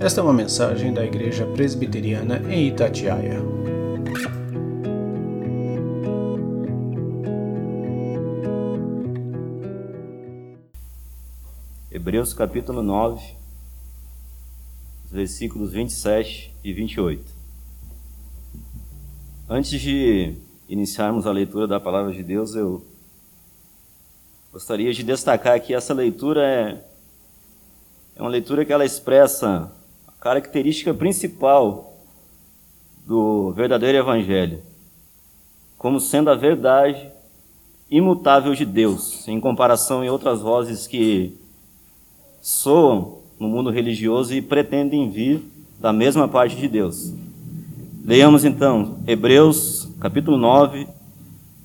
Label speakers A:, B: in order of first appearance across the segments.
A: Esta é uma mensagem da Igreja Presbiteriana em Itatiaia.
B: Hebreus capítulo 9, versículos 27 e 28. Antes de iniciarmos a leitura da palavra de Deus, eu gostaria de destacar que essa leitura é, é uma leitura que ela expressa característica principal do verdadeiro evangelho, como sendo a verdade imutável de Deus, em comparação em outras vozes que soam no mundo religioso e pretendem vir da mesma parte de Deus. Leiamos então Hebreus, capítulo 9,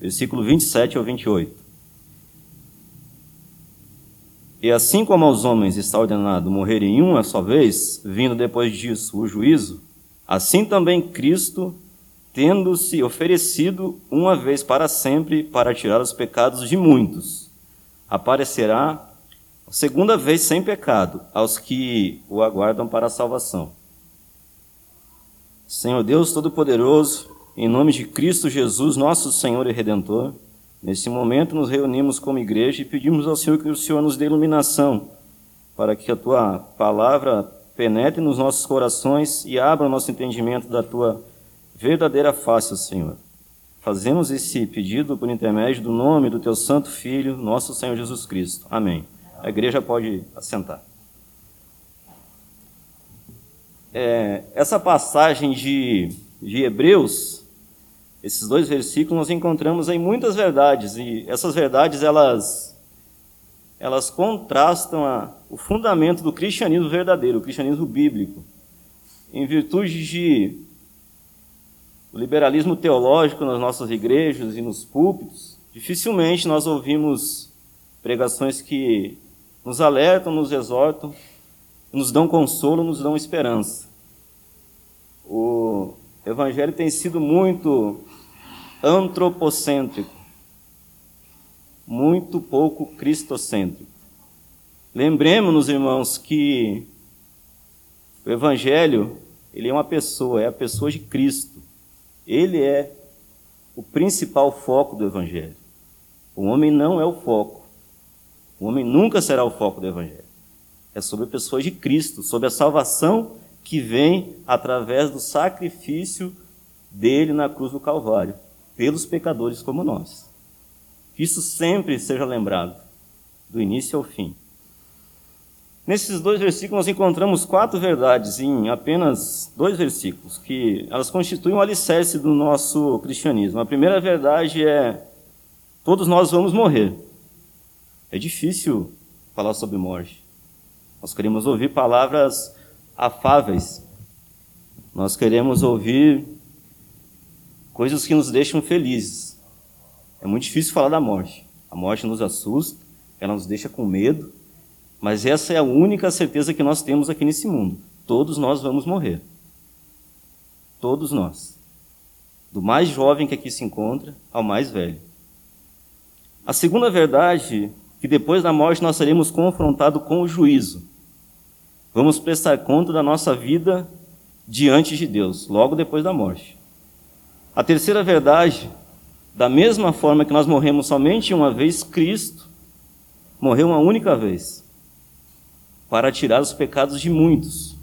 B: versículo 27 ao 28. E assim como aos homens está ordenado morrerem uma só vez, vindo depois disso o juízo, assim também Cristo, tendo-se oferecido uma vez para sempre para tirar os pecados de muitos, aparecerá segunda vez sem pecado aos que o aguardam para a salvação. Senhor Deus Todo-Poderoso, em nome de Cristo Jesus, nosso Senhor e Redentor, nesse momento nos reunimos como igreja e pedimos ao Senhor que o Senhor nos dê iluminação para que a tua palavra penetre nos nossos corações e abra o nosso entendimento da tua verdadeira face, Senhor. Fazemos esse pedido por intermédio do nome do teu santo filho, nosso Senhor Jesus Cristo. Amém. A igreja pode assentar. É, essa passagem de, de Hebreus, esses dois versículos, nós encontramos em muitas verdades, e essas verdades, elas, elas contrastam a, o fundamento do cristianismo verdadeiro, o cristianismo bíblico. Em virtude de o liberalismo teológico nas nossas igrejas e nos púlpitos, dificilmente nós ouvimos pregações que nos alertam, nos exortam, nos dão consolo, nos dão esperança. O Evangelho tem sido muito antropocêntrico, muito pouco cristocêntrico. Lembremos-nos, irmãos, que o Evangelho ele é uma pessoa, é a pessoa de Cristo. Ele é o principal foco do Evangelho. O homem não é o foco. O homem nunca será o foco do Evangelho. É sobre a pessoa de Cristo, sobre a salvação que vem através do sacrifício dele na cruz do Calvário, pelos pecadores como nós. Isso sempre seja lembrado, do início ao fim. Nesses dois versículos nós encontramos quatro verdades em apenas dois versículos, que elas constituem um alicerce do nosso cristianismo. A primeira verdade é: todos nós vamos morrer. É difícil falar sobre morte. Nós queremos ouvir palavras afáveis. Nós queremos ouvir coisas que nos deixam felizes. É muito difícil falar da morte. A morte nos assusta, ela nos deixa com medo, mas essa é a única certeza que nós temos aqui nesse mundo. Todos nós vamos morrer. Todos nós. Do mais jovem que aqui se encontra ao mais velho. A segunda verdade que depois da morte nós seremos confrontados com o juízo. Vamos prestar conta da nossa vida diante de Deus, logo depois da morte. A terceira verdade, da mesma forma que nós morremos somente uma vez, Cristo morreu uma única vez para tirar os pecados de muitos.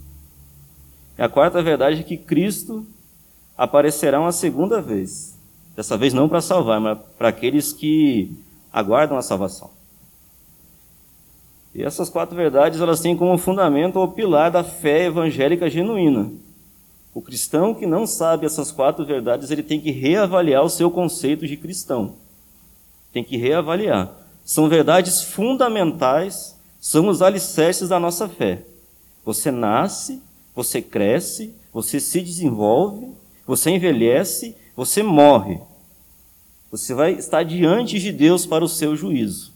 B: E a quarta verdade é que Cristo aparecerá uma segunda vez. Dessa vez não para salvar, mas para aqueles que aguardam a salvação. E essas quatro verdades elas têm como fundamento o pilar da fé evangélica genuína. O cristão que não sabe essas quatro verdades, ele tem que reavaliar o seu conceito de cristão. Tem que reavaliar. São verdades fundamentais, são os alicerces da nossa fé. Você nasce, você cresce, você se desenvolve, você envelhece, você morre. Você vai estar diante de Deus para o seu juízo.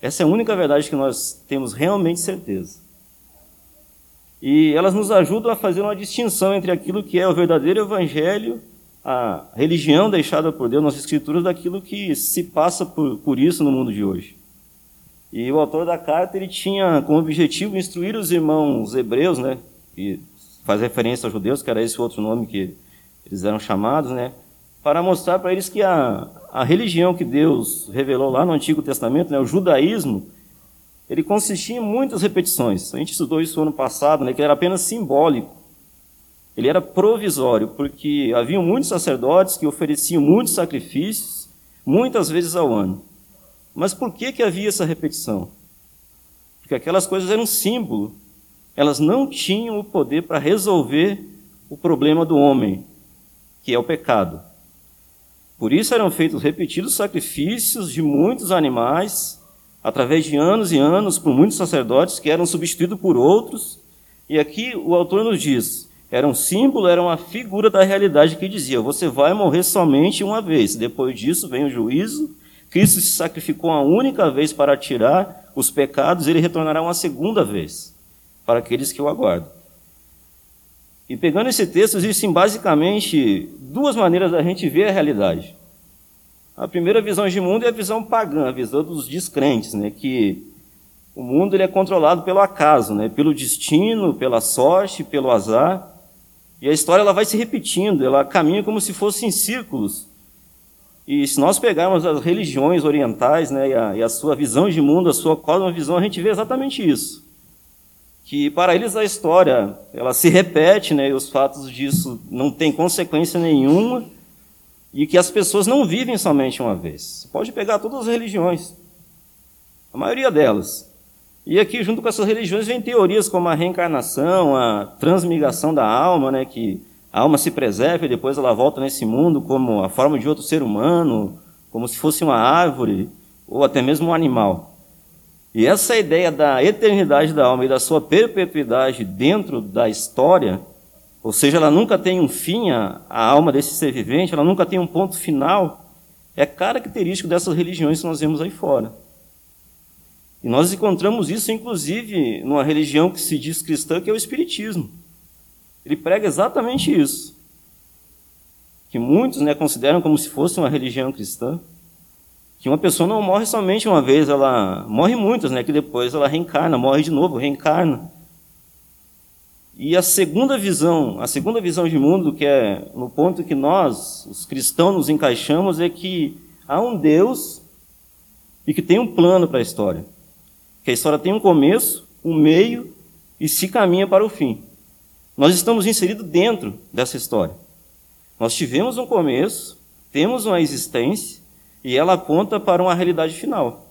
B: Essa é a única verdade que nós temos realmente certeza. E elas nos ajudam a fazer uma distinção entre aquilo que é o verdadeiro evangelho, a religião deixada por Deus nas escrituras, daquilo que se passa por, por isso no mundo de hoje. E o autor da carta ele tinha como objetivo instruir os irmãos hebreus, né, que faz referência aos judeus, que era esse outro nome que eles eram chamados, né? Para mostrar para eles que a, a religião que Deus revelou lá no Antigo Testamento, né, o judaísmo, ele consistia em muitas repetições. A gente estudou isso ano passado, né, que ele era apenas simbólico. Ele era provisório, porque havia muitos sacerdotes que ofereciam muitos sacrifícios, muitas vezes ao ano. Mas por que, que havia essa repetição? Porque aquelas coisas eram símbolo. Elas não tinham o poder para resolver o problema do homem, que é o pecado. Por isso eram feitos repetidos sacrifícios de muitos animais, através de anos e anos, por muitos sacerdotes que eram substituídos por outros. E aqui o autor nos diz: era um símbolo, era uma figura da realidade que dizia: você vai morrer somente uma vez, depois disso vem o juízo. Cristo se sacrificou uma única vez para tirar os pecados, ele retornará uma segunda vez para aqueles que o aguardam. E pegando esse texto, existem basicamente duas maneiras da gente ver a realidade. A primeira visão de mundo é a visão pagã, a visão dos descrentes, né? que o mundo ele é controlado pelo acaso, né? pelo destino, pela sorte, pelo azar. E a história ela vai se repetindo, ela caminha como se fosse em círculos. E se nós pegarmos as religiões orientais né, e, a, e a sua visão de mundo, a sua cosmovisão, a gente vê exatamente isso que para eles a história ela se repete, né, e os fatos disso não têm consequência nenhuma, e que as pessoas não vivem somente uma vez. Você pode pegar todas as religiões, a maioria delas. E aqui, junto com essas religiões, vem teorias como a reencarnação, a transmigração da alma, né, que a alma se preserva e depois ela volta nesse mundo como a forma de outro ser humano, como se fosse uma árvore ou até mesmo um animal. E essa ideia da eternidade da alma e da sua perpetuidade dentro da história, ou seja, ela nunca tem um fim, a, a alma desse ser vivente, ela nunca tem um ponto final, é característico dessas religiões que nós vemos aí fora. E nós encontramos isso, inclusive, numa religião que se diz cristã, que é o Espiritismo. Ele prega exatamente isso. Que muitos né, consideram como se fosse uma religião cristã que uma pessoa não morre somente uma vez, ela morre muitas, né? Que depois ela reencarna, morre de novo, reencarna. E a segunda visão, a segunda visão de mundo, que é no ponto que nós, os cristãos, nos encaixamos, é que há um Deus e que tem um plano para a história. Que a história tem um começo, um meio e se caminha para o fim. Nós estamos inseridos dentro dessa história. Nós tivemos um começo, temos uma existência e ela aponta para uma realidade final.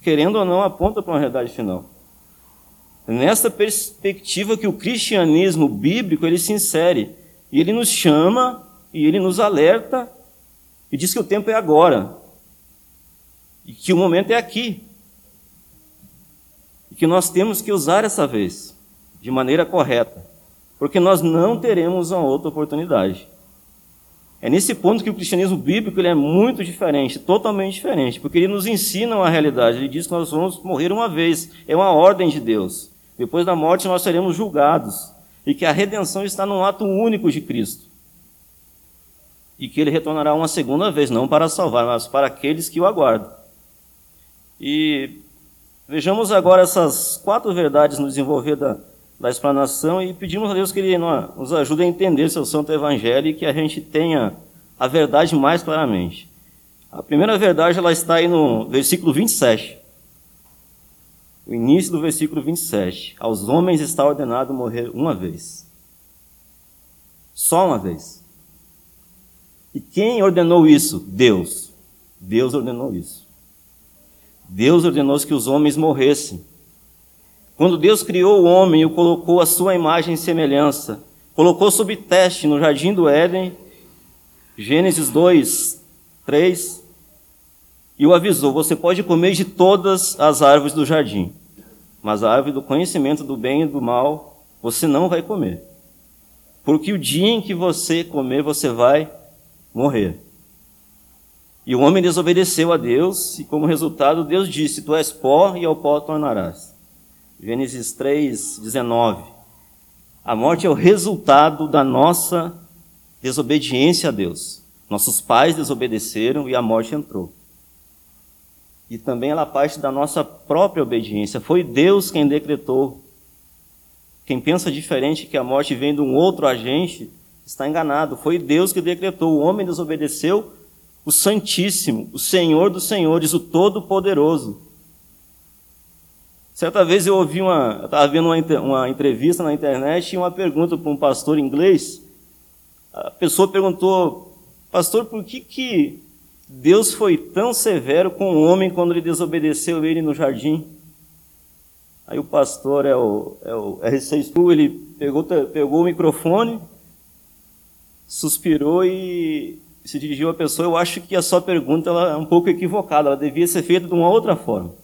B: Querendo ou não, aponta para uma realidade final. Nessa perspectiva que o cristianismo bíblico ele se insere. E ele nos chama e ele nos alerta e diz que o tempo é agora. E que o momento é aqui. E que nós temos que usar essa vez de maneira correta, porque nós não teremos uma outra oportunidade. É nesse ponto que o cristianismo bíblico ele é muito diferente, totalmente diferente, porque ele nos ensina uma realidade. Ele diz que nós vamos morrer uma vez, é uma ordem de Deus. Depois da morte nós seremos julgados e que a redenção está num ato único de Cristo. E que ele retornará uma segunda vez, não para salvar, mas para aqueles que o aguardam. E vejamos agora essas quatro verdades no desenvolver da, da explanação e pedimos a Deus que Ele nos ajude a entender seu Santo Evangelho e que a gente tenha a verdade mais claramente. A primeira verdade ela está aí no versículo 27. O início do versículo 27. Aos homens está ordenado morrer uma vez. Só uma vez. E quem ordenou isso? Deus. Deus ordenou isso. Deus ordenou que os homens morressem. Quando Deus criou o homem e o colocou a sua imagem e semelhança, colocou sob teste no jardim do Éden, Gênesis 2, 3, e o avisou: Você pode comer de todas as árvores do jardim, mas a árvore do conhecimento do bem e do mal você não vai comer. Porque o dia em que você comer, você vai morrer. E o homem desobedeceu a Deus, e como resultado, Deus disse: Tu és pó e ao pó tornarás. Gênesis 3, 19. A morte é o resultado da nossa desobediência a Deus. Nossos pais desobedeceram e a morte entrou. E também ela parte da nossa própria obediência. Foi Deus quem decretou Quem pensa diferente que a morte vem de um outro agente está enganado. Foi Deus que decretou. O homem desobedeceu o Santíssimo, o Senhor dos Senhores, o Todo-Poderoso. Certa vez eu ouvi uma, estava vendo uma, uma entrevista na internet e uma pergunta para um pastor inglês. A pessoa perguntou, pastor, por que, que Deus foi tão severo com o homem quando ele desobedeceu ele no jardim? Aí o pastor, é o, é o R6 ele pegou, pegou o microfone, suspirou e se dirigiu à pessoa. Eu acho que a sua pergunta é um pouco equivocada, ela devia ser feita de uma outra forma.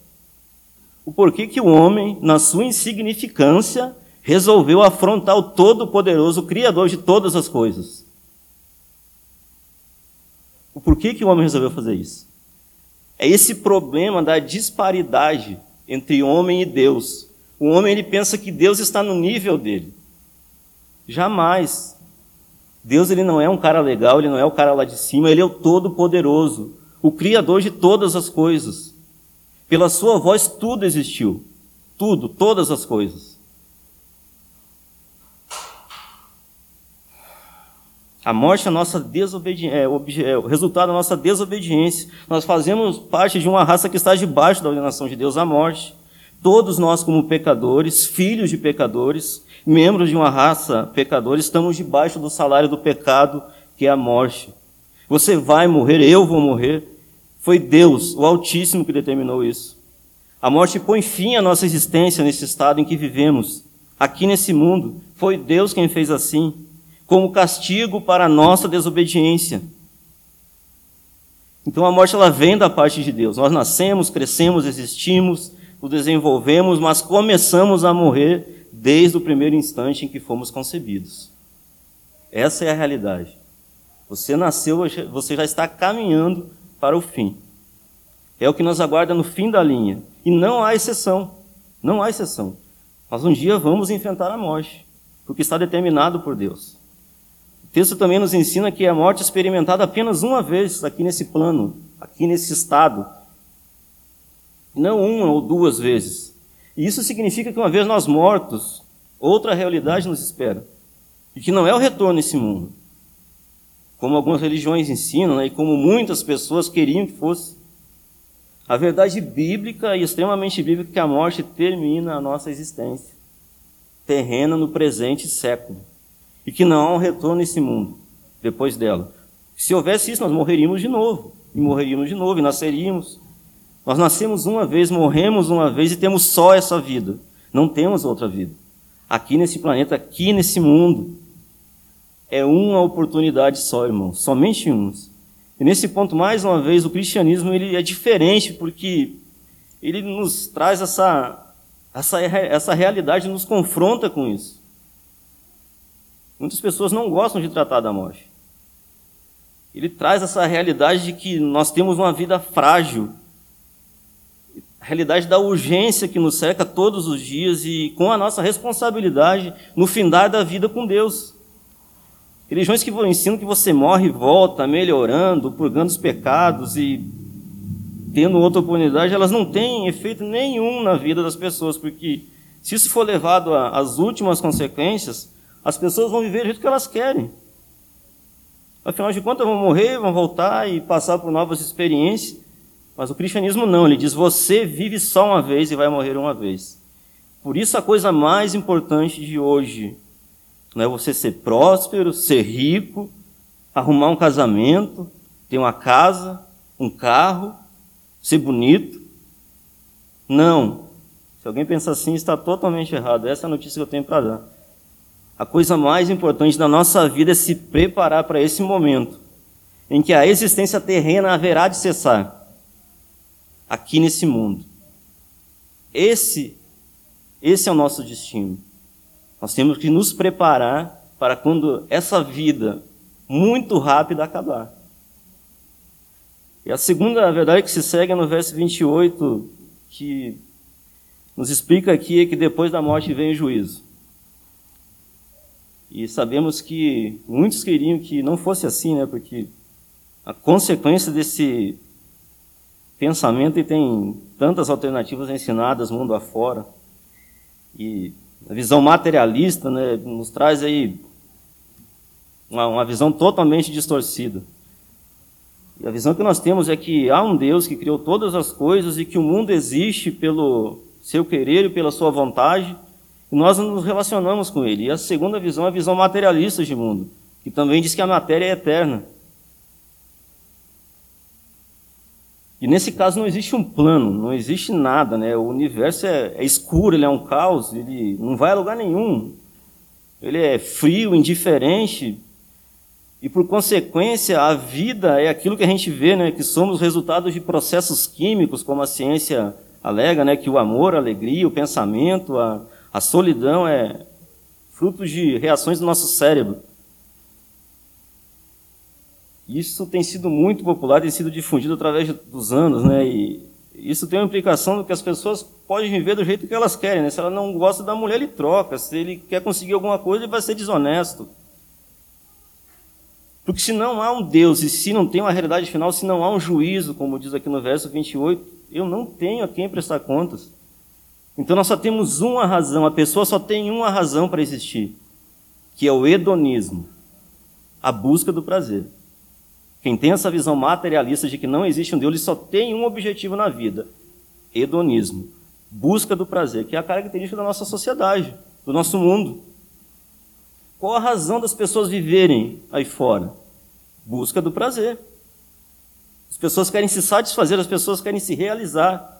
B: O porquê que o homem, na sua insignificância, resolveu afrontar o Todo-Poderoso, o Criador de todas as coisas? O porquê que o homem resolveu fazer isso? É esse problema da disparidade entre homem e Deus. O homem ele pensa que Deus está no nível dele. Jamais. Deus ele não é um cara legal, ele não é o cara lá de cima, ele é o todo-poderoso, o criador de todas as coisas. Pela sua voz tudo existiu. Tudo, todas as coisas. A morte é, nossa é, é o resultado da nossa desobediência. Nós fazemos parte de uma raça que está debaixo da ordenação de Deus, a morte. Todos nós, como pecadores, filhos de pecadores, membros de uma raça pecadora, estamos debaixo do salário do pecado, que é a morte. Você vai morrer, eu vou morrer. Foi Deus, o Altíssimo, que determinou isso. A morte põe fim à nossa existência nesse estado em que vivemos, aqui nesse mundo. Foi Deus quem fez assim como castigo para a nossa desobediência. Então a morte ela vem da parte de Deus. Nós nascemos, crescemos, existimos, nos desenvolvemos, mas começamos a morrer desde o primeiro instante em que fomos concebidos. Essa é a realidade. Você nasceu, você já está caminhando para o fim. É o que nos aguarda no fim da linha. E não há exceção. Não há exceção. Mas um dia vamos enfrentar a morte, porque está determinado por Deus. O texto também nos ensina que a morte é experimentada apenas uma vez aqui nesse plano, aqui nesse estado. Não uma ou duas vezes. E isso significa que uma vez nós mortos, outra realidade nos espera. E que não é o retorno nesse mundo. Como algumas religiões ensinam, né, e como muitas pessoas queriam que fosse. A verdade bíblica e extremamente bíblica é que a morte termina a nossa existência terrena no presente século e que não há um retorno nesse mundo depois dela. Se houvesse isso, nós morreríamos de novo, e morreríamos de novo, e nasceríamos. Nós nascemos uma vez, morremos uma vez e temos só essa vida. Não temos outra vida. Aqui nesse planeta, aqui nesse mundo. É uma oportunidade só, irmão. Somente uma. E nesse ponto, mais uma vez, o cristianismo ele é diferente porque ele nos traz essa, essa, essa realidade, nos confronta com isso. Muitas pessoas não gostam de tratar da morte. Ele traz essa realidade de que nós temos uma vida frágil, a realidade da urgência que nos cerca todos os dias e com a nossa responsabilidade no findar da vida com Deus. Religiões que ensinam que você morre e volta, melhorando, purgando os pecados e tendo outra oportunidade, elas não têm efeito nenhum na vida das pessoas, porque se isso for levado às últimas consequências, as pessoas vão viver do jeito que elas querem. Afinal de contas, vão morrer, vão voltar e passar por novas experiências. Mas o cristianismo não, ele diz: você vive só uma vez e vai morrer uma vez. Por isso, a coisa mais importante de hoje não é você ser próspero, ser rico, arrumar um casamento, ter uma casa, um carro, ser bonito. Não. Se alguém pensa assim, está totalmente errado. Essa é a notícia que eu tenho para dar. A coisa mais importante da nossa vida é se preparar para esse momento em que a existência terrena haverá de cessar aqui nesse mundo. Esse esse é o nosso destino. Nós temos que nos preparar para quando essa vida muito rápida acabar. E a segunda verdade que se segue é no verso 28, que nos explica aqui é que depois da morte vem o juízo. E sabemos que muitos queriam que não fosse assim, né? Porque a consequência desse pensamento e tem tantas alternativas ensinadas mundo afora. E a visão materialista, né, nos traz aí uma, uma visão totalmente distorcida. E a visão que nós temos é que há um Deus que criou todas as coisas e que o mundo existe pelo seu querer e pela sua vontade, nós nos relacionamos com ele. E a segunda visão é a visão materialista de mundo, que também diz que a matéria é eterna. E nesse caso não existe um plano, não existe nada, né? O universo é, é escuro, ele é um caos, ele não vai a lugar nenhum. Ele é frio, indiferente, e por consequência, a vida é aquilo que a gente vê, né, que somos resultados de processos químicos, como a ciência alega, né, que o amor, a alegria, o pensamento, a, a solidão é fruto de reações do nosso cérebro. Isso tem sido muito popular, tem sido difundido através dos anos, né? E isso tem uma implicação do que as pessoas podem viver do jeito que elas querem, né? Se ela não gosta da mulher, ele troca. Se ele quer conseguir alguma coisa, ele vai ser desonesto. Porque se não há um Deus e se não tem uma realidade final, se não há um juízo, como diz aqui no verso 28, eu não tenho a quem prestar contas. Então nós só temos uma razão, a pessoa só tem uma razão para existir, que é o hedonismo, a busca do prazer. Quem tem essa visão materialista de que não existe um Deus, ele só tem um objetivo na vida: hedonismo, busca do prazer, que é a característica da nossa sociedade, do nosso mundo. Qual a razão das pessoas viverem aí fora? Busca do prazer. As pessoas querem se satisfazer, as pessoas querem se realizar.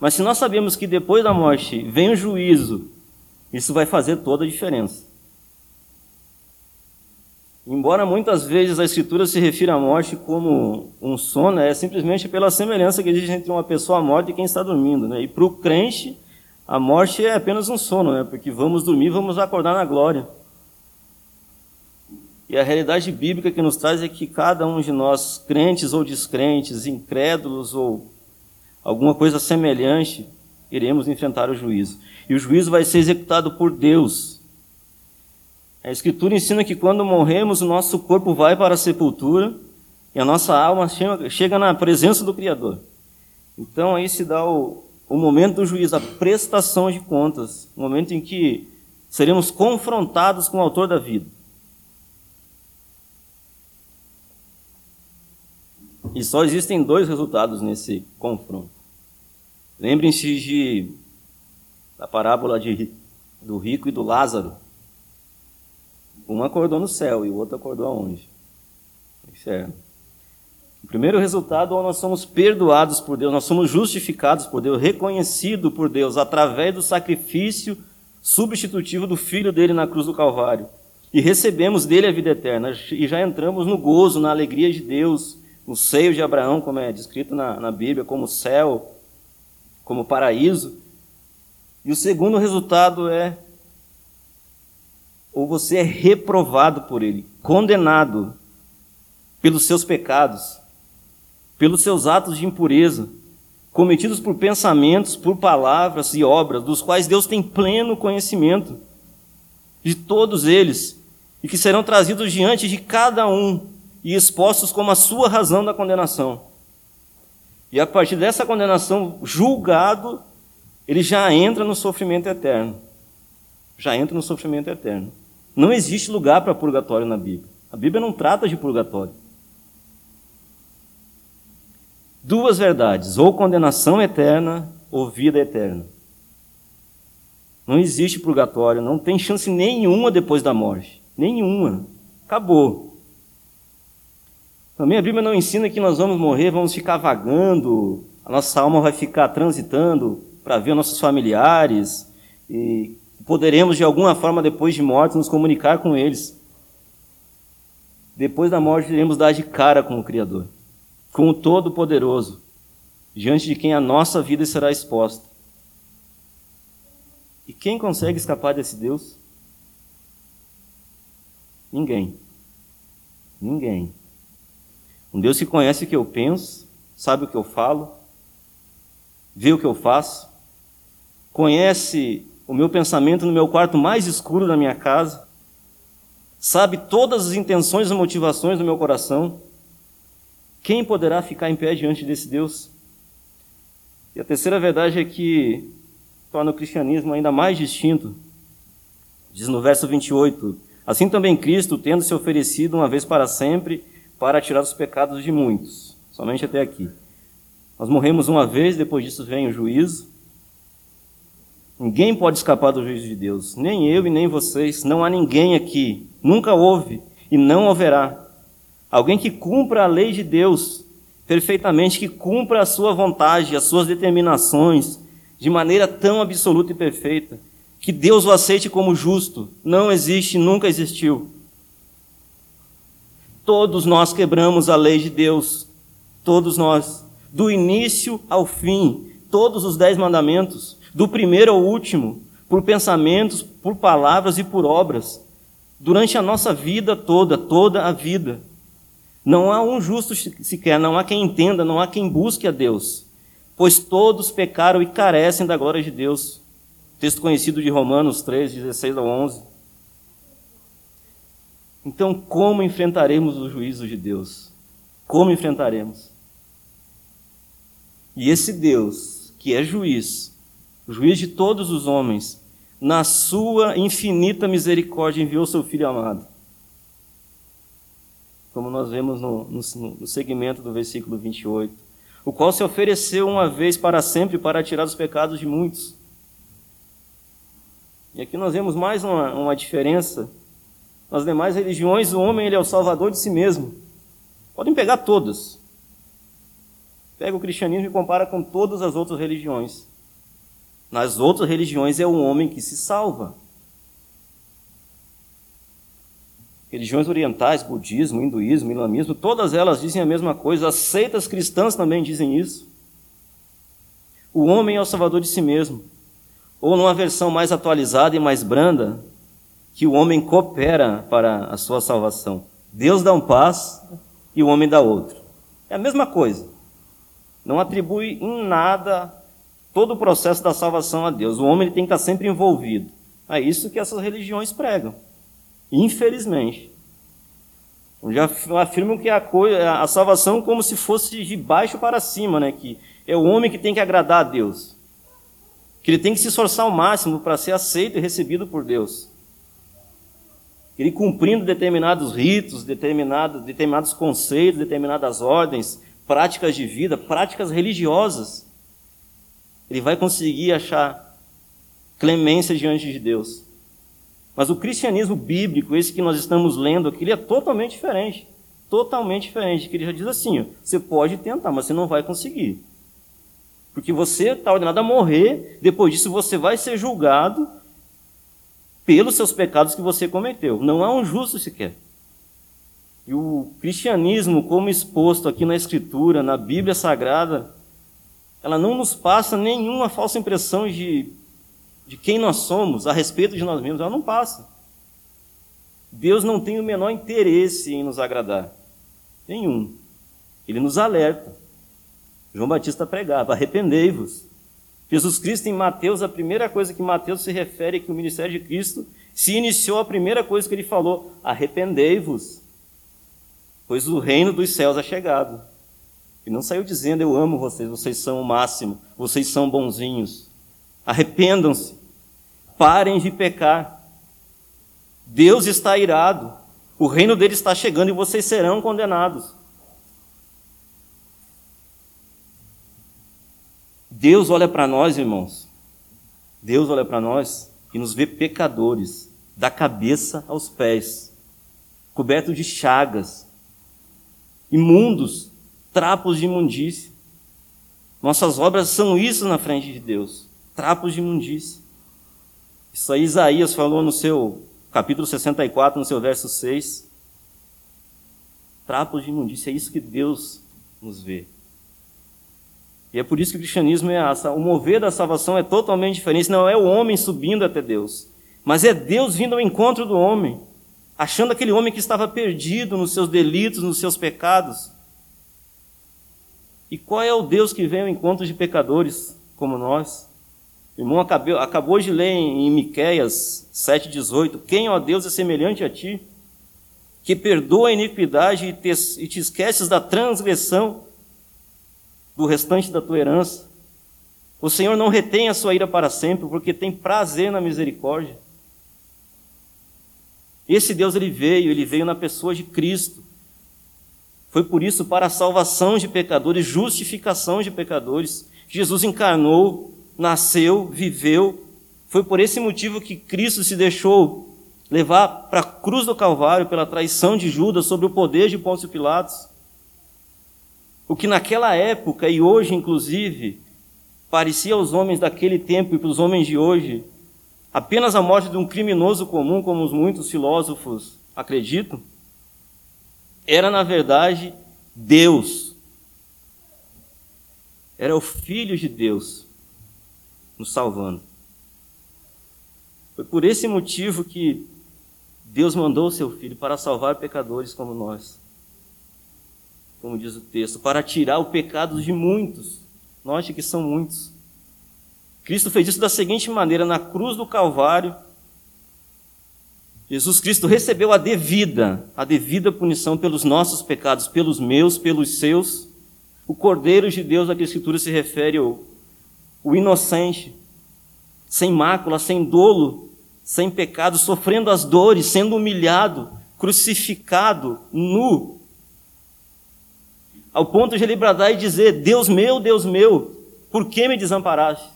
B: Mas se nós sabemos que depois da morte vem o juízo, isso vai fazer toda a diferença. Embora muitas vezes a Escritura se refira à morte como um sono, é simplesmente pela semelhança que existe entre uma pessoa morta e quem está dormindo. Né? E para o crente, a morte é apenas um sono, né? porque vamos dormir, vamos acordar na glória. E a realidade bíblica que nos traz é que cada um de nós, crentes ou descrentes, incrédulos ou alguma coisa semelhante, iremos enfrentar o juízo. E o juízo vai ser executado por Deus. A Escritura ensina que quando morremos, o nosso corpo vai para a sepultura e a nossa alma chega na presença do Criador. Então aí se dá o, o momento do juízo, a prestação de contas, o momento em que seremos confrontados com o autor da vida. E só existem dois resultados nesse confronto. Lembrem-se de da parábola de, do rico e do Lázaro. Um acordou no céu e o outro acordou aonde? No inferno. O primeiro resultado é nós somos perdoados por Deus, nós somos justificados por Deus, reconhecidos por Deus através do sacrifício substitutivo do Filho dele na cruz do Calvário. E recebemos dele a vida eterna e já entramos no gozo, na alegria de Deus, no seio de Abraão, como é descrito na, na Bíblia, como céu, como paraíso. E o segundo resultado é ou você é reprovado por ele, condenado pelos seus pecados, pelos seus atos de impureza, cometidos por pensamentos, por palavras e obras, dos quais Deus tem pleno conhecimento de todos eles, e que serão trazidos diante de cada um e expostos como a sua razão da condenação. E a partir dessa condenação, julgado, ele já entra no sofrimento eterno. Já entra no sofrimento eterno. Não existe lugar para purgatório na Bíblia. A Bíblia não trata de purgatório duas verdades: ou condenação eterna ou vida eterna. Não existe purgatório, não tem chance nenhuma depois da morte. Nenhuma. Acabou. Também a Bíblia não ensina que nós vamos morrer, vamos ficar vagando, a nossa alma vai ficar transitando para ver nossos familiares e poderemos de alguma forma depois de morte nos comunicar com eles. Depois da morte iremos dar de cara com o Criador com o Todo-Poderoso, diante de quem a nossa vida será exposta. E quem consegue escapar desse Deus? Ninguém. Ninguém. Um Deus que conhece o que eu penso, sabe o que eu falo, vê o que eu faço, conhece o meu pensamento no meu quarto mais escuro da minha casa, sabe todas as intenções e motivações do meu coração quem poderá ficar em pé diante desse Deus? E a terceira verdade é que torna o cristianismo ainda mais distinto. Diz no verso 28: Assim também Cristo, tendo se oferecido uma vez para sempre, para tirar os pecados de muitos. Somente até aqui. Nós morremos uma vez, depois disso vem o juízo. Ninguém pode escapar do juízo de Deus, nem eu e nem vocês. Não há ninguém aqui, nunca houve e não haverá. Alguém que cumpra a lei de Deus perfeitamente, que cumpra a sua vontade, as suas determinações, de maneira tão absoluta e perfeita, que Deus o aceite como justo, não existe, nunca existiu. Todos nós quebramos a lei de Deus, todos nós, do início ao fim, todos os dez mandamentos, do primeiro ao último, por pensamentos, por palavras e por obras, durante a nossa vida toda, toda a vida. Não há um justo sequer, não há quem entenda, não há quem busque a Deus, pois todos pecaram e carecem da glória de Deus. Texto conhecido de Romanos 3, 16 a 11. Então, como enfrentaremos o juízo de Deus? Como enfrentaremos? E esse Deus, que é juiz, juiz de todos os homens, na sua infinita misericórdia enviou seu Filho amado. Como nós vemos no, no, no segmento do versículo 28. O qual se ofereceu uma vez para sempre para tirar os pecados de muitos. E aqui nós vemos mais uma, uma diferença. Nas demais religiões, o homem ele é o salvador de si mesmo. Podem pegar todas. Pega o cristianismo e compara com todas as outras religiões. Nas outras religiões é o homem que se salva. Religiões orientais, budismo, hinduísmo, islamismo, todas elas dizem a mesma coisa. As seitas cristãs também dizem isso. O homem é o salvador de si mesmo. Ou numa versão mais atualizada e mais branda, que o homem coopera para a sua salvação. Deus dá um passo e o homem dá outro. É a mesma coisa não atribui em nada todo o processo da salvação a Deus. O homem tem que estar sempre envolvido. É isso que essas religiões pregam. Infelizmente. Já afirmam que a, coisa, a salvação como se fosse de baixo para cima, né? que é o homem que tem que agradar a Deus. Que ele tem que se esforçar ao máximo para ser aceito e recebido por Deus. Ele cumprindo determinados ritos, determinados, determinados conceitos, determinadas ordens, práticas de vida, práticas religiosas, ele vai conseguir achar clemência diante de Deus. Mas o cristianismo bíblico, esse que nós estamos lendo aqui, ele é totalmente diferente. Totalmente diferente. Que ele já diz assim: ó, você pode tentar, mas você não vai conseguir. Porque você está ordenado a morrer, depois disso você vai ser julgado pelos seus pecados que você cometeu. Não há um justo sequer. E o cristianismo, como exposto aqui na Escritura, na Bíblia Sagrada, ela não nos passa nenhuma falsa impressão de, de quem nós somos, a respeito de nós mesmos, ela não passa. Deus não tem o menor interesse em nos agradar. Nenhum. Ele nos alerta. João Batista pregava: arrependei-vos. Jesus Cristo, em Mateus, a primeira coisa que Mateus se refere é que o ministério de Cristo se iniciou, a primeira coisa que ele falou: arrependei-vos pois o reino dos céus é chegado. E não saiu dizendo: Eu amo vocês, vocês são o máximo, vocês são bonzinhos. Arrependam-se, parem de pecar. Deus está irado, o reino dele está chegando e vocês serão condenados. Deus olha para nós, irmãos. Deus olha para nós e nos vê pecadores, da cabeça aos pés, cobertos de chagas, imundos, trapos de imundície. Nossas obras são isso na frente de Deus, trapos de imundície. Isso aí Isaías falou no seu capítulo 64, no seu verso 6. Trapos de imundície, é isso que Deus nos vê. E é por isso que o cristianismo é essa. O mover da salvação é totalmente diferente. Não é o homem subindo até Deus, mas é Deus vindo ao encontro do homem achando aquele homem que estava perdido nos seus delitos, nos seus pecados. E qual é o Deus que vem ao encontro de pecadores como nós? O irmão acabou, acabou de ler em, Miquéias 7,18: Quem, ó Deus, é semelhante a ti, que perdoa a iniquidade e te, e te esqueces da transgressão do restante da tua herança? O Senhor não retém a sua ira para sempre, porque tem prazer na misericórdia. Esse Deus ele veio, ele veio na pessoa de Cristo. Foi por isso para a salvação de pecadores, justificação de pecadores. Jesus encarnou, nasceu, viveu. Foi por esse motivo que Cristo se deixou levar para a cruz do Calvário pela traição de Judas sobre o poder de Pôncio Pilatos. O que naquela época e hoje, inclusive, parecia aos homens daquele tempo e para os homens de hoje apenas a morte de um criminoso comum, como muitos filósofos acreditam, era na verdade Deus. Era o Filho de Deus nos salvando. Foi por esse motivo que Deus mandou o seu Filho para salvar pecadores como nós. Como diz o texto, para tirar o pecado de muitos. Note que são muitos. Cristo fez isso da seguinte maneira: na cruz do Calvário, Jesus Cristo recebeu a devida, a devida punição pelos nossos pecados, pelos meus, pelos seus. O Cordeiro de Deus a que a Escritura se refere, o, o inocente, sem mácula, sem dolo, sem pecado, sofrendo as dores, sendo humilhado, crucificado, nu, ao ponto de ele bradar e dizer: Deus meu, Deus meu, por que me desamparaste?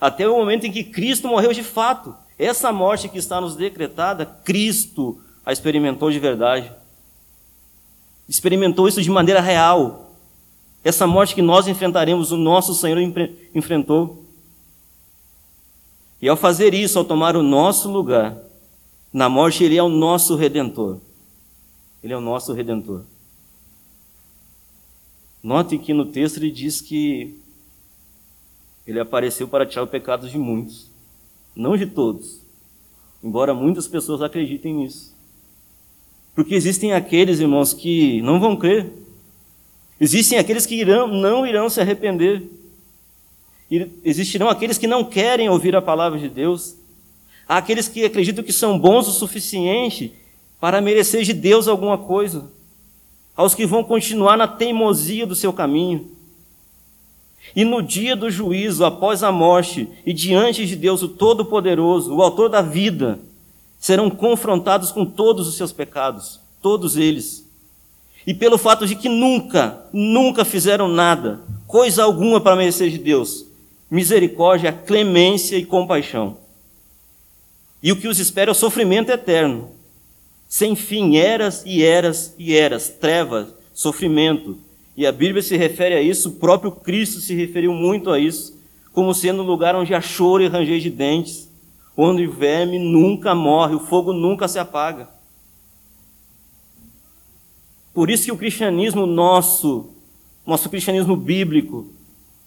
B: Até o momento em que Cristo morreu de fato. Essa morte que está nos decretada, Cristo a experimentou de verdade. Experimentou isso de maneira real. Essa morte que nós enfrentaremos, o nosso Senhor enfrentou. E ao fazer isso, ao tomar o nosso lugar, na morte, Ele é o nosso redentor. Ele é o nosso redentor. Note que no texto ele diz que ele apareceu para tirar o pecado de muitos, não de todos, embora muitas pessoas acreditem nisso. Porque existem aqueles, irmãos, que não vão crer. Existem aqueles que irão, não irão se arrepender. Existirão aqueles que não querem ouvir a palavra de Deus. Há aqueles que acreditam que são bons o suficiente para merecer de Deus alguma coisa aos que vão continuar na teimosia do seu caminho. E no dia do juízo, após a morte, e diante de Deus, o Todo-Poderoso, o Autor da vida, serão confrontados com todos os seus pecados, todos eles. E pelo fato de que nunca, nunca fizeram nada, coisa alguma para merecer de Deus, misericórdia, clemência e compaixão. E o que os espera é o sofrimento eterno, sem fim, eras e eras e eras, trevas, sofrimento. E a Bíblia se refere a isso, o próprio Cristo se referiu muito a isso, como sendo um lugar onde há choro e ranger de dentes, onde o verme nunca morre, o fogo nunca se apaga. Por isso que o cristianismo nosso, nosso cristianismo bíblico,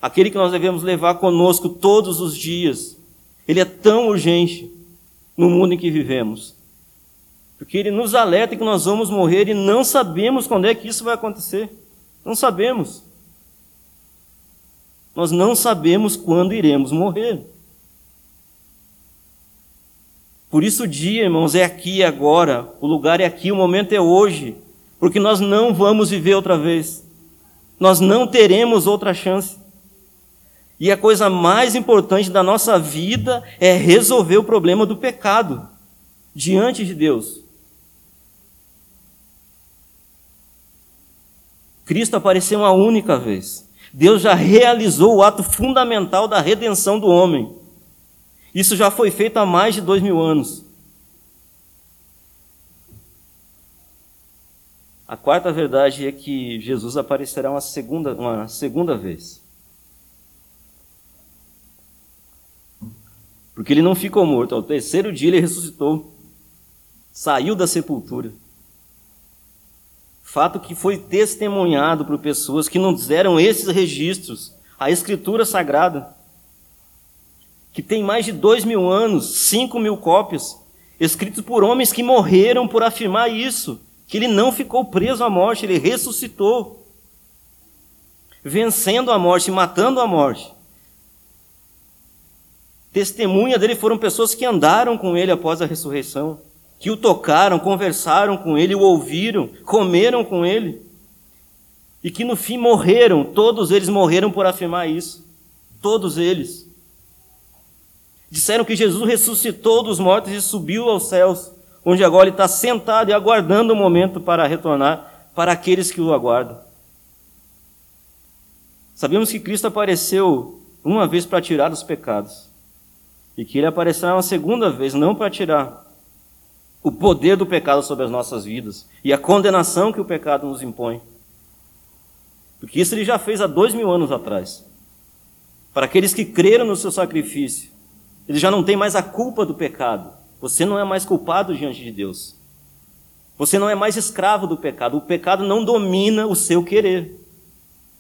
B: aquele que nós devemos levar conosco todos os dias, ele é tão urgente no mundo em que vivemos. Porque ele nos alerta que nós vamos morrer e não sabemos quando é que isso vai acontecer. Não sabemos. Nós não sabemos quando iremos morrer. Por isso o dia, irmãos, é aqui agora. O lugar é aqui, o momento é hoje. Porque nós não vamos viver outra vez. Nós não teremos outra chance. E a coisa mais importante da nossa vida é resolver o problema do pecado diante de Deus. Cristo apareceu uma única vez. Deus já realizou o ato fundamental da redenção do homem. Isso já foi feito há mais de dois mil anos. A quarta verdade é que Jesus aparecerá uma segunda, uma segunda vez. Porque ele não ficou morto, ao terceiro dia ele ressuscitou, saiu da sepultura. Fato que foi testemunhado por pessoas que nos deram esses registros, a Escritura Sagrada, que tem mais de dois mil anos, cinco mil cópias, escritos por homens que morreram por afirmar isso, que ele não ficou preso à morte, ele ressuscitou, vencendo a morte, matando a morte. Testemunha dele foram pessoas que andaram com ele após a ressurreição que o tocaram, conversaram com ele, o ouviram, comeram com ele, e que no fim morreram, todos eles morreram por afirmar isso. Todos eles. Disseram que Jesus ressuscitou dos mortos e subiu aos céus, onde agora ele está sentado e aguardando o momento para retornar para aqueles que o aguardam. Sabemos que Cristo apareceu uma vez para tirar os pecados e que ele aparecerá uma segunda vez, não para tirar o poder do pecado sobre as nossas vidas e a condenação que o pecado nos impõe. Porque isso ele já fez há dois mil anos atrás. Para aqueles que creram no seu sacrifício, ele já não tem mais a culpa do pecado. Você não é mais culpado diante de Deus. Você não é mais escravo do pecado. O pecado não domina o seu querer.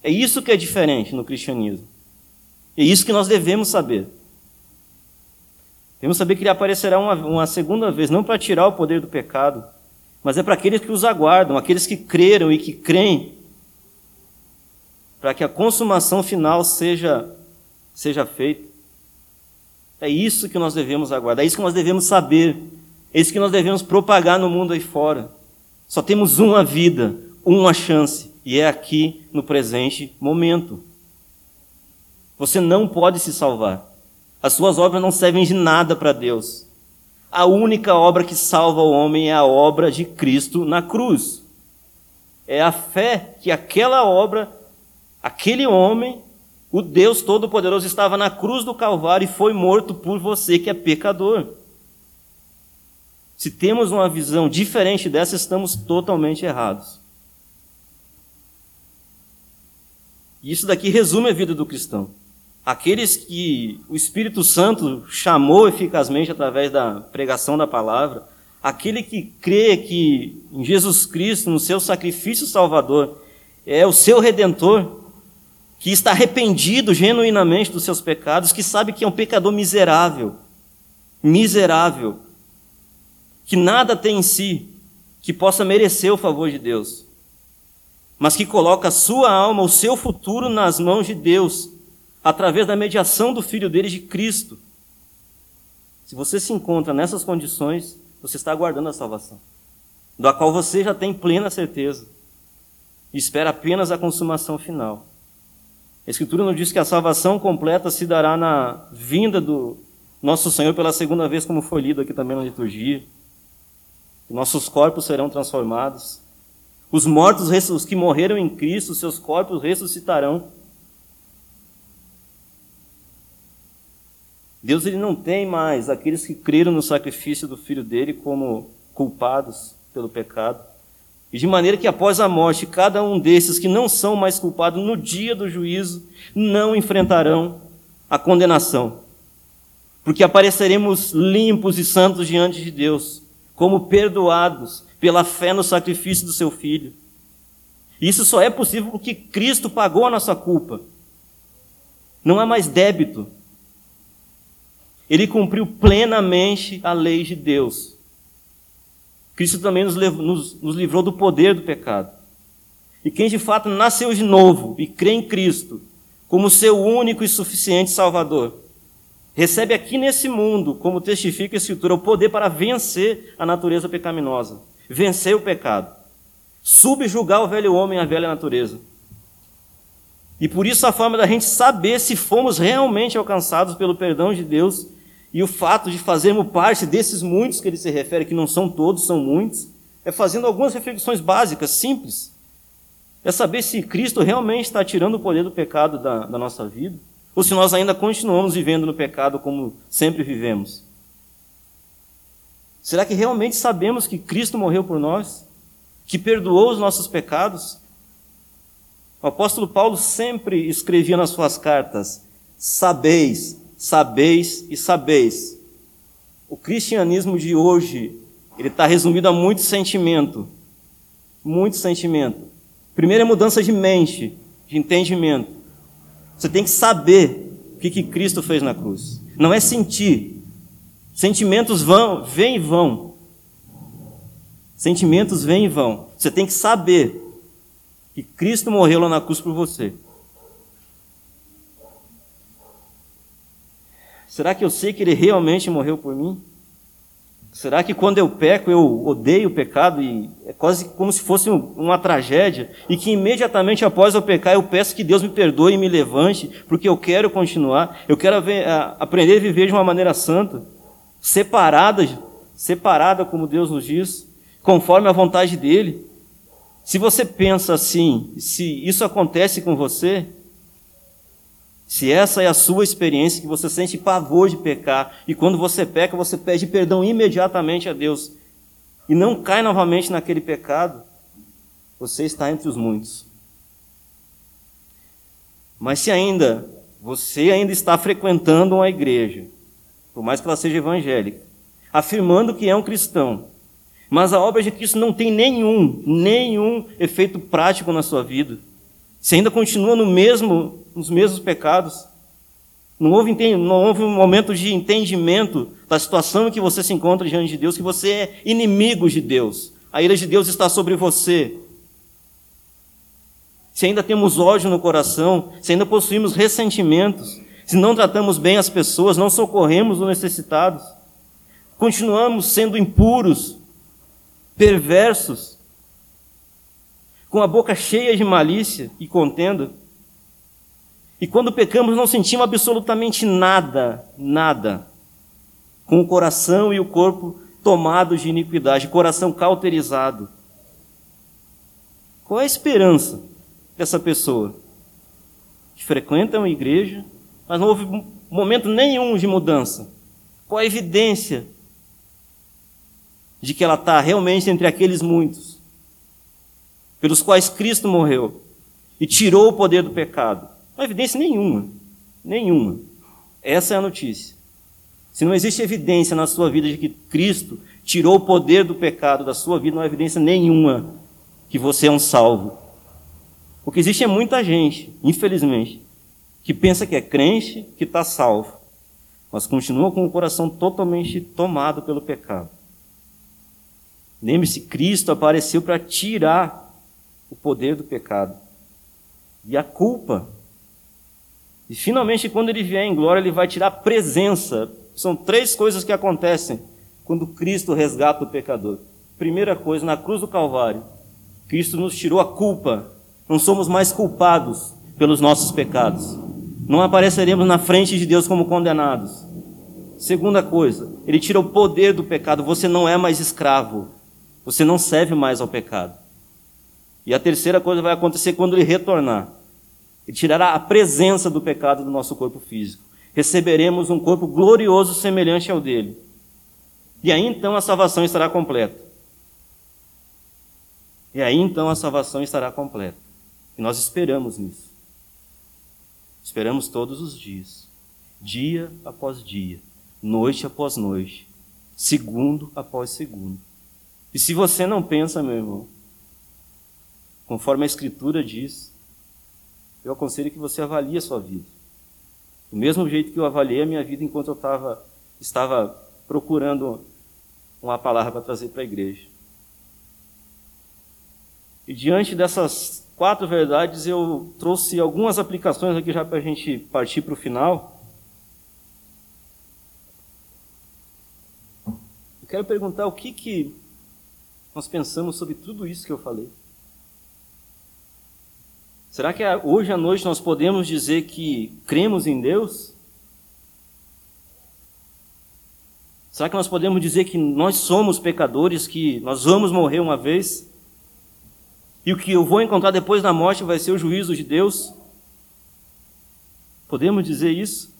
B: É isso que é diferente no cristianismo. É isso que nós devemos saber. Devemos saber que ele aparecerá uma, uma segunda vez, não para tirar o poder do pecado, mas é para aqueles que os aguardam, aqueles que creram e que creem, para que a consumação final seja, seja feita. É isso que nós devemos aguardar, é isso que nós devemos saber, é isso que nós devemos propagar no mundo aí fora. Só temos uma vida, uma chance, e é aqui no presente momento. Você não pode se salvar. As suas obras não servem de nada para Deus. A única obra que salva o homem é a obra de Cristo na cruz. É a fé que aquela obra, aquele homem, o Deus Todo-Poderoso, estava na cruz do Calvário e foi morto por você que é pecador. Se temos uma visão diferente dessa, estamos totalmente errados. Isso daqui resume a vida do cristão aqueles que o Espírito Santo chamou eficazmente através da pregação da palavra, aquele que crê que em Jesus Cristo, no seu sacrifício salvador, é o seu redentor, que está arrependido genuinamente dos seus pecados, que sabe que é um pecador miserável, miserável, que nada tem em si que possa merecer o favor de Deus, mas que coloca a sua alma, o seu futuro nas mãos de Deus através da mediação do Filho dele, de Cristo. Se você se encontra nessas condições, você está aguardando a salvação, da qual você já tem plena certeza e espera apenas a consumação final. A Escritura nos diz que a salvação completa se dará na vinda do nosso Senhor pela segunda vez, como foi lido aqui também na liturgia. Nossos corpos serão transformados. Os mortos, os que morreram em Cristo, seus corpos ressuscitarão. Deus ele não tem mais aqueles que creram no sacrifício do filho dele como culpados pelo pecado. E de maneira que após a morte, cada um desses que não são mais culpados no dia do juízo não enfrentarão a condenação. Porque apareceremos limpos e santos diante de Deus, como perdoados pela fé no sacrifício do seu filho. Isso só é possível porque Cristo pagou a nossa culpa. Não há mais débito, ele cumpriu plenamente a lei de Deus. Cristo também nos, nos, nos livrou do poder do pecado. E quem de fato nasceu de novo e crê em Cristo como seu único e suficiente Salvador, recebe aqui nesse mundo, como testifica a Escritura, o poder para vencer a natureza pecaminosa, vencer o pecado, subjugar o velho homem a velha natureza. E por isso a forma da gente saber se fomos realmente alcançados pelo perdão de Deus e o fato de fazermos parte desses muitos que ele se refere, que não são todos, são muitos, é fazendo algumas reflexões básicas, simples. É saber se Cristo realmente está tirando o poder do pecado da, da nossa vida, ou se nós ainda continuamos vivendo no pecado como sempre vivemos. Será que realmente sabemos que Cristo morreu por nós? Que perdoou os nossos pecados? O apóstolo Paulo sempre escrevia nas suas cartas: Sabeis sabeis e sabeis. O cristianismo de hoje, ele está resumido a muito sentimento. Muito sentimento. Primeiro é mudança de mente, de entendimento. Você tem que saber o que, que Cristo fez na cruz. Não é sentir. Sentimentos vão, vêm e vão. Sentimentos vêm e vão. Você tem que saber que Cristo morreu lá na cruz por você. Será que eu sei que ele realmente morreu por mim? Será que quando eu peco eu odeio o pecado e é quase como se fosse uma tragédia e que imediatamente após eu pecar eu peço que Deus me perdoe e me levante porque eu quero continuar, eu quero aprender a viver de uma maneira santa, separada, separada como Deus nos diz, conforme a vontade dele. Se você pensa assim, se isso acontece com você, se essa é a sua experiência, que você sente pavor de pecar, e quando você peca, você pede perdão imediatamente a Deus, e não cai novamente naquele pecado, você está entre os muitos. Mas se ainda você ainda está frequentando uma igreja, por mais que ela seja evangélica, afirmando que é um cristão, mas a obra de Cristo não tem nenhum, nenhum efeito prático na sua vida, se ainda continua no mesmo, nos mesmos pecados, não houve, não houve um momento de entendimento da situação em que você se encontra diante de Deus, que você é inimigo de Deus. A ira de Deus está sobre você. Se ainda temos ódio no coração, se ainda possuímos ressentimentos, se não tratamos bem as pessoas, não socorremos os necessitados, continuamos sendo impuros, perversos, com a boca cheia de malícia e contenda. E quando pecamos, não sentimos absolutamente nada, nada, com o coração e o corpo tomados de iniquidade, coração cauterizado. Qual é a esperança dessa pessoa? Que frequenta uma igreja, mas não houve momento nenhum de mudança. Qual a evidência de que ela está realmente entre aqueles muitos? Pelos quais Cristo morreu e tirou o poder do pecado. Não há evidência nenhuma. Nenhuma. Essa é a notícia. Se não existe evidência na sua vida de que Cristo tirou o poder do pecado da sua vida, não há evidência nenhuma que você é um salvo. O que existe é muita gente, infelizmente, que pensa que é crente, que está salvo, mas continua com o coração totalmente tomado pelo pecado. Lembre-se, Cristo apareceu para tirar o poder do pecado e a culpa. E finalmente, quando ele vier em glória, ele vai tirar a presença. São três coisas que acontecem quando Cristo resgata o pecador. Primeira coisa, na cruz do Calvário, Cristo nos tirou a culpa. Não somos mais culpados pelos nossos pecados. Não apareceremos na frente de Deus como condenados. Segunda coisa, ele tira o poder do pecado. Você não é mais escravo. Você não serve mais ao pecado. E a terceira coisa vai acontecer quando ele retornar. Ele tirará a presença do pecado do nosso corpo físico. Receberemos um corpo glorioso semelhante ao dele. E aí então a salvação estará completa. E aí então a salvação estará completa. E nós esperamos nisso. Esperamos todos os dias, dia após dia, noite após noite, segundo após segundo. E se você não pensa, meu irmão, conforme a Escritura diz, eu aconselho que você avalie a sua vida. Do mesmo jeito que eu avaliei a minha vida enquanto eu tava, estava procurando uma palavra para trazer para a igreja. E diante dessas quatro verdades, eu trouxe algumas aplicações aqui já para a gente partir para o final. Eu quero perguntar o que, que nós pensamos sobre tudo isso que eu falei. Será que hoje à noite nós podemos dizer que cremos em Deus? Será que nós podemos dizer que nós somos pecadores, que nós vamos morrer uma vez? E o que eu vou encontrar depois da morte vai ser o juízo de Deus? Podemos dizer isso?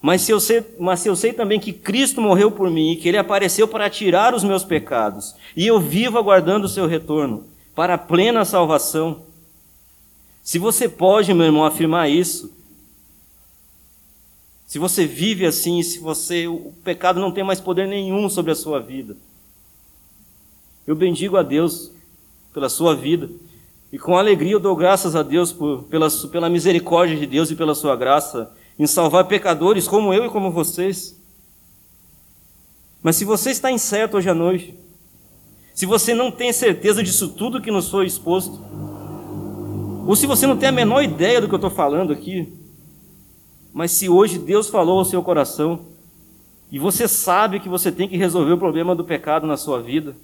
B: Mas se, eu sei, mas se eu sei também que Cristo morreu por mim e que Ele apareceu para tirar os meus pecados, e eu vivo aguardando o seu retorno para a plena salvação, se você pode, meu irmão, afirmar isso, se você vive assim, se você o pecado não tem mais poder nenhum sobre a sua vida, eu bendigo a Deus pela sua vida e com alegria eu dou graças a Deus por, pela, pela misericórdia de Deus e pela sua graça em salvar pecadores como eu e como vocês. Mas se você está incerto hoje à noite, se você não tem certeza disso tudo que nos foi exposto, ou se você não tem a menor ideia do que eu estou falando aqui, mas se hoje Deus falou ao seu coração, e você sabe que você tem que resolver o problema do pecado na sua vida,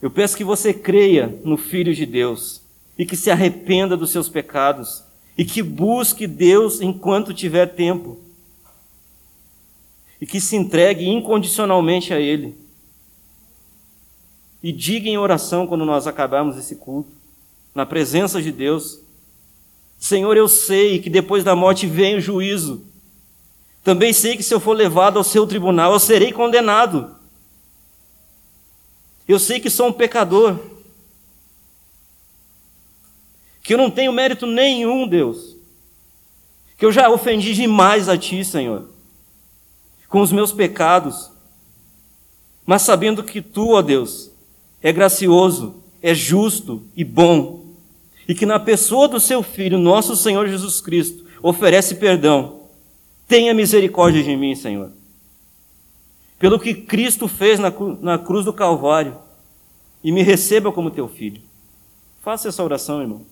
B: eu peço que você creia no Filho de Deus e que se arrependa dos seus pecados e que busque Deus enquanto tiver tempo e que se entregue incondicionalmente a Ele. E diga em oração quando nós acabarmos esse culto, na presença de Deus: Senhor, eu sei que depois da morte vem o juízo. Também sei que se eu for levado ao seu tribunal, eu serei condenado. Eu sei que sou um pecador. Que eu não tenho mérito nenhum, Deus. Que eu já ofendi demais a Ti, Senhor. Com os meus pecados. Mas sabendo que Tu, ó Deus, é gracioso, é justo e bom e que na pessoa do seu Filho, nosso Senhor Jesus Cristo, oferece perdão. Tenha misericórdia de mim, Senhor. Pelo que Cristo fez na, na cruz do Calvário, e me receba como teu filho. Faça essa oração, irmão.